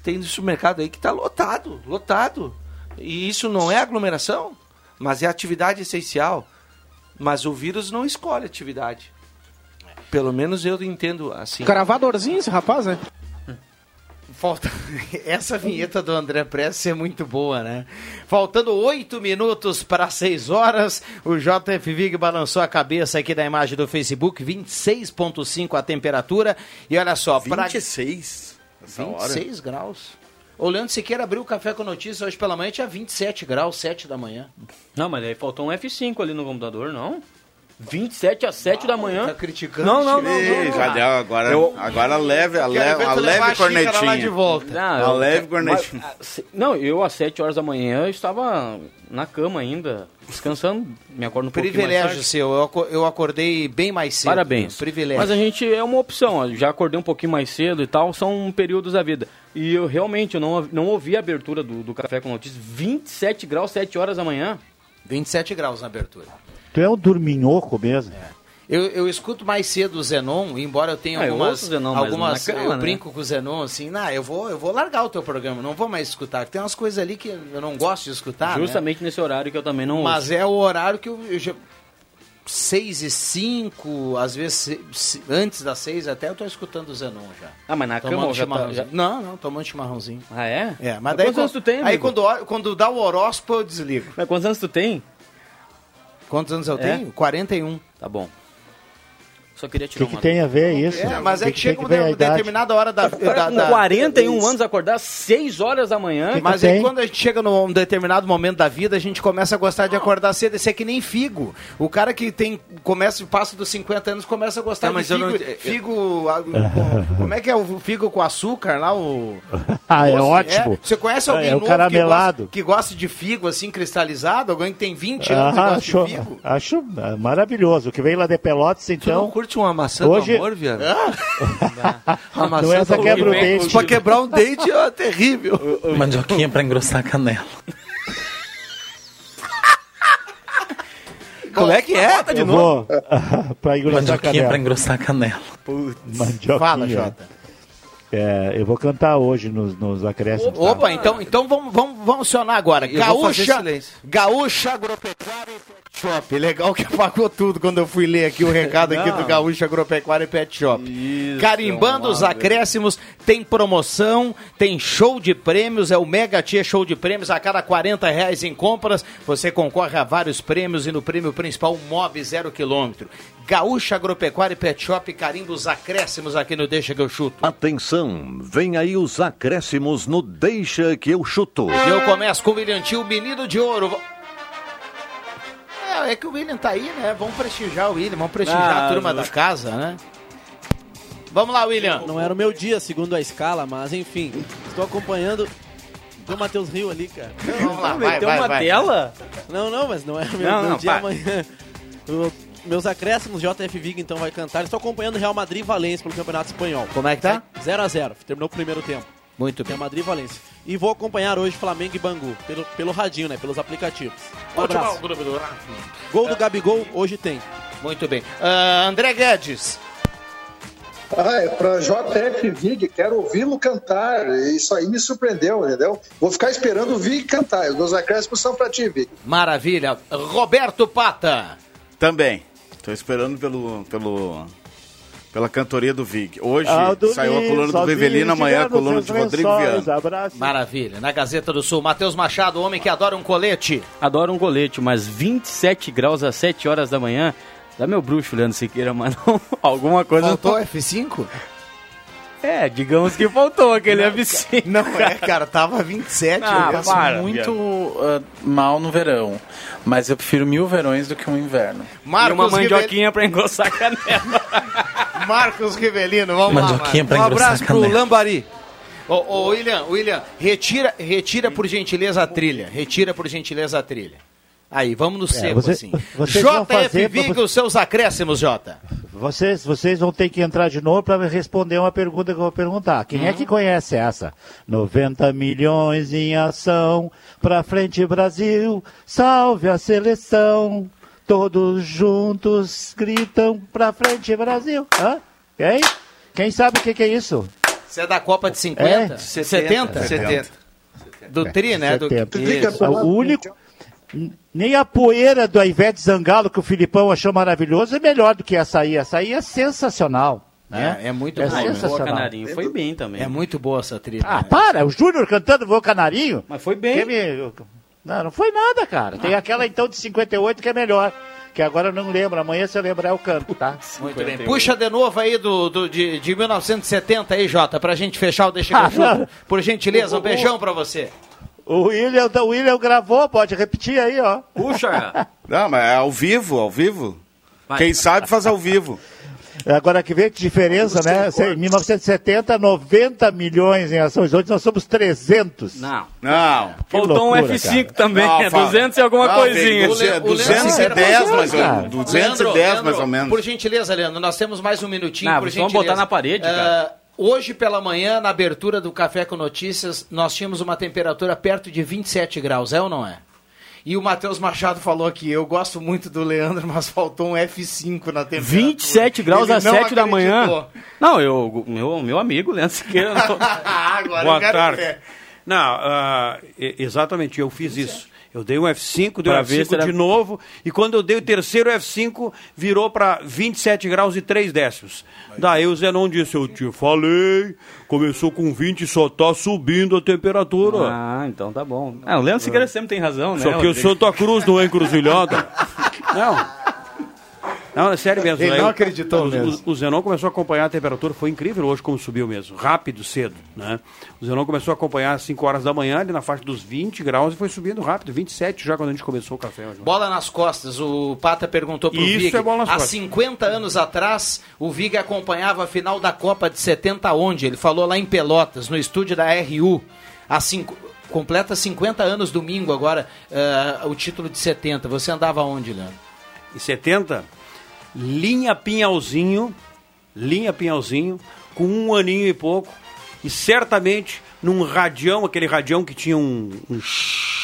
tem supermercado aí que está lotado, lotado. E isso não é aglomeração, mas é atividade essencial. Mas o vírus não escolhe atividade. Pelo menos eu entendo assim. Cravadorzinho esse rapaz, né? Falta... Essa vinheta do André Prestes é muito boa, né? Faltando oito minutos para seis horas, o JF Vig balançou a cabeça aqui da imagem do Facebook, 26,5 a temperatura. E olha só, pra- 26? Essa hora? 26 graus. O Leandro Siqueira abriu o café com notícia hoje pela manhã, tinha 27 graus, 7 da manhã. Não, mas aí faltou um F5 ali no computador, não? 27 às 7 da manhã. Tá criticando Não, não, não. time. não, Ih, não. já deu agora. Eu- Agora leve, a, leve, a leve a cornetinha. de volta. Não, eu- leve cornetinha. mas, ah, Não, eu às 7 horas da manhã eu estava na cama ainda, descansando. Me acordo um pouquinho mais Privilégio tarde. seu, eu eu acordei bem mais cedo. Parabéns. Privilégio. Mas a gente é uma opção. Já acordei um pouquinho mais cedo e tal, são períodos da vida. E eu realmente eu não, não ouvi a abertura do, do Café com Notícias. 27 graus, 7 horas da manhã. 27 graus na abertura. Tu é um dorminhoco mesmo. Eu, eu escuto mais cedo o Zenon, embora eu tenha Ah, eu algumas. o Zenon, mas algumas cama, eu né? brinco com o Zenon assim, nah, eu vou, eu vou largar o teu programa, não vou mais escutar. Tem umas coisas ali que eu não gosto de escutar. né? Justamente nesse horário que eu também não Mas ouço. é o horário que eu, eu já. 6 e 5, às vezes se- se- antes das 6 até eu tô escutando o Zenon já. Ah, mas na Tomando cama já tá... Já... Não, não, tomando chimarrãozinho. Ah, é? É, mas Mas daí quantos anos tu tem, Aí amigo? quando, quando dá o horóscopo eu desligo. Mas quantos anos tu tem? Quantos anos eu É? tenho? 41. Tá bom. Só queria O tirar que, que tem a ver isso? É, mas é Tem que chega uma de- idade. determinada hora da, da, Com da- 41 anos acordar às 6 horas da manhã. Mas tem? aí quando a gente chega num determinado momento da vida, a gente começa a gostar de acordar cedo. Isso é que nem figo. O cara que tem começa passa dos 50 anos começa a gostar de mas eu figo. não- figo com- como é que é o figo com açúcar lá o Ah, é ótimo. Você conhece alguém É, é o novo caramelado. Que, gosta, que gosta de figo assim cristalizado? Alguém que tem 20 anos e Ah, gosta acho, de figo? acho maravilhoso. O que vem lá de Pelotas, Tu então. Curte uma maçã Hoje- do amor, Viana? A maçã Não é essa do quebra o dente. Pra quebrar um dente é terrível. Mandioquinha pra engrossar a canela. Como é que é? Eu vou para engrossar a Mandioquinha pra canela. engrossar a canela. Mandioquinha. Fala, Jota. É, eu vou cantar hoje nos, nos acréscimos. tá? Opa, então, então vamos, vamos, vamos acionar agora. Eu Gaúcha. Gaúcha Agropecuária e Shop. Legal que apagou tudo quando eu fui ler aqui o recado aqui do Gaúcha Agropecuária e Pet Shop. Carimbando os acréscimos, tem promoção, tem show de prêmios, é o Mega Tia Show de Prêmios. A cada 40 reais em compras, você concorre a vários prêmios e no prêmio principal, um Mob zero quilômetro. Gaúcha Agropecuária e Pet Shop, carimba os acréscimos aqui no Deixa que eu chuto. Atenção, vem aí os acréscimos no Deixa que eu chuto. E eu começo com o William Tio, menino de ouro. É, é que o William tá aí, né? Vamos prestigiar o William, vamos prestigiar Ah, a turma não. da casa, né? Vamos lá, William. Não era o meu dia, segundo a escala, mas enfim, estou acompanhando o Matheus Rio ali, cara. Vamos lá, vai, vai, uma vai. tela? Não, não, mas não é o meu, Não, meu não, dia amanhã. O- meus acréscimos, JF Vig então vai cantar. Estou acompanhando Real Madrid e Valência pelo Campeonato Espanhol. Como é que tá? 0 a 0 terminou o primeiro tempo. Muito bem. Real Madrid e Valência. E vou acompanhar hoje Flamengo e Bangu, pelo, pelo radinho, né? Pelos aplicativos. Um abraço. Gol do Gabigol, hoje tem. Muito bem. Ah, André Guedes. Ah, é pra JF Vig, quero ouvi-lo cantar. Isso aí me surpreendeu, entendeu? Vou ficar esperando o Vig cantar. Os meus acréscimos são pra ti, Vig. Maravilha. Roberto Pata. Também. Tô esperando pelo, pelo, pela cantoria do Vig. Hoje Aldo saiu a coluna do Bevelino, amanhã a coluna de Rodrigo Viana. Abraço. Maravilha. Na Gazeta do Sul, Matheus Machado, homem que adora um colete. Adoro um colete, mas 27 graus às 7 horas da manhã. Dá meu bruxo, Leandro Siqueira, mano. Alguma coisa. Faltou F5? É, digamos que faltou aquele F5. Não é, cara, tava 27. Ah, eu passo muito uh, mal no verão. Mas eu prefiro mil verões do que um inverno. e uma mandioquinha pra engrossar a canela. Marcos Rivelino, vamos Mandioquinha lá. pra Marcos. Um abraço pro canela. Lambari. Ô, ô, William, William, retira, retira por gentileza a trilha. Retira por gentileza a trilha. Aí, vamos no seco, você- assim. JF Vig, os seus acréscimos, Jota. Vocês, vocês vão ter que entrar de novo para responder uma pergunta que eu vou perguntar. Quem é que conhece essa? 90 milhões em ação, pra frente Brasil, salve a seleção. Todos juntos gritam pra frente Brasil. Hã? Quem? Quem sabe o que, que é isso? Você é da Copa de 50? É? 70? 70. Do Tri, né? Do... 70. Isso. O único. Nem a poeira do Ivete Zangalo, que o Filipão achou maravilhoso, é melhor do que essa aí. Essa aí é sensacional. Né? É, é muito é boa. sensacional. Canarinho foi bem também. É muito boa essa trilha. Ah, para! O Júnior cantando Voo Canarinho. Mas foi bem. Me- Não, não foi nada, cara. Tem aquela então de 58 que é melhor. Que agora eu não lembro. Amanhã, se eu lembrar, eu canto, tá? Muito bem. Puxa de novo aí do, do- de, de 1970 aí, Jota, pra gente fechar o Deixa Ah. Por gentileza, um beijão pra você. O William, o William gravou, pode repetir aí, ó. Puxa! Não, mas é ao vivo, ao vivo. Vai. Quem sabe faz ao vivo. Agora que vê que diferença, né? Em 1970, 90 milhões em ações. Hoje nós somos 300. Não. Não. Que Faltou um loucura, F5 cara. também, Não, é fala. 200 e alguma Não, coisinha. Le- o 210 Leandro mais ou menos. 210 Leandro, mais ou menos. Por gentileza, Leandro, nós temos mais um minutinho, Não, por gentileza. botar na parede, cara. Ah, Hoje pela manhã, na abertura do Café com Notícias, nós tínhamos uma temperatura perto de 27 graus, é ou não é? E o Matheus Machado falou aqui, eu gosto muito do Leandro, mas faltou um F5 na temperatura. 27 graus Ele às não 7 da manhã. acreditou. Não, eu, meu, meu amigo, Leandro Siqueira. Agora eu Boa quero tarde. ver. Não, e- exatamente, eu fiz isso. Eu dei um F5, dei um Pra ver se F5 era- de novo, e quando eu dei o terceiro F5, virou para 27 graus e 3 décimos. Daí o Zenon disse, eu te falei, começou com 20 e só tá subindo a temperatura. Ah, então tá bom. Ah, o Leandro Siqueira sempre tem razão, né? Só que o Rodrigo? Santa Cruz não é encruzilhada. Não. Não, é sério mesmo. Ele Aí não acreditou o, mesmo. O, o Zenon começou a acompanhar a temperatura, foi incrível hoje como subiu mesmo, rápido, cedo, né? O Zenon começou a acompanhar às 5 horas da manhã, ali na faixa dos 20 graus, e foi subindo rápido, 27 já quando a gente começou o café. hoje. Bola nas costas, o Pata perguntou pro Isso Vig. é bola nas Há costas. 50 anos atrás, o Vig acompanhava a final da Copa de 70 onde? Ele falou lá em Pelotas, no estúdio da RU. Há cinco, completa 50 anos domingo agora, eh, o título de 70. Você andava onde, Leandro? Em 70, linha Pinhalzinho, linha Pinhalzinho, com um aninho e pouco, e certamente num radião, aquele radião que tinha um, um-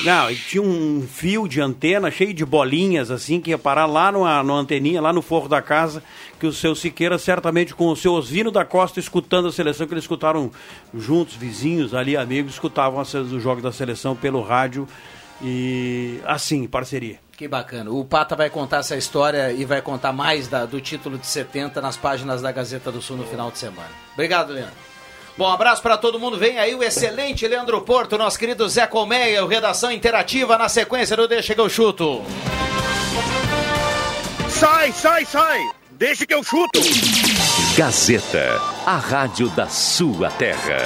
não, tinha um fio de antena cheio de bolinhas assim que ia parar lá numa, numa anteninha, lá no forro da casa, que o seu Siqueira certamente com o seu Osvino da Costa escutando a seleção, que eles escutaram juntos, vizinhos ali, amigos, escutavam os jogos da seleção pelo rádio e assim, parceria. Que bacana. O Pata vai contar essa história e vai contar mais da- do título de 70 nas páginas da Gazeta do Sul no final de semana. Obrigado, Leandro. Bom, abraço para todo mundo. Vem aí o excelente Leandro Porto, nosso querido Zé Colmeia, o Redação Interativa na sequência do Deixa que eu chuto. Sai, sai, sai! Deixa que eu chuto! Gazeta, a rádio da sua terra.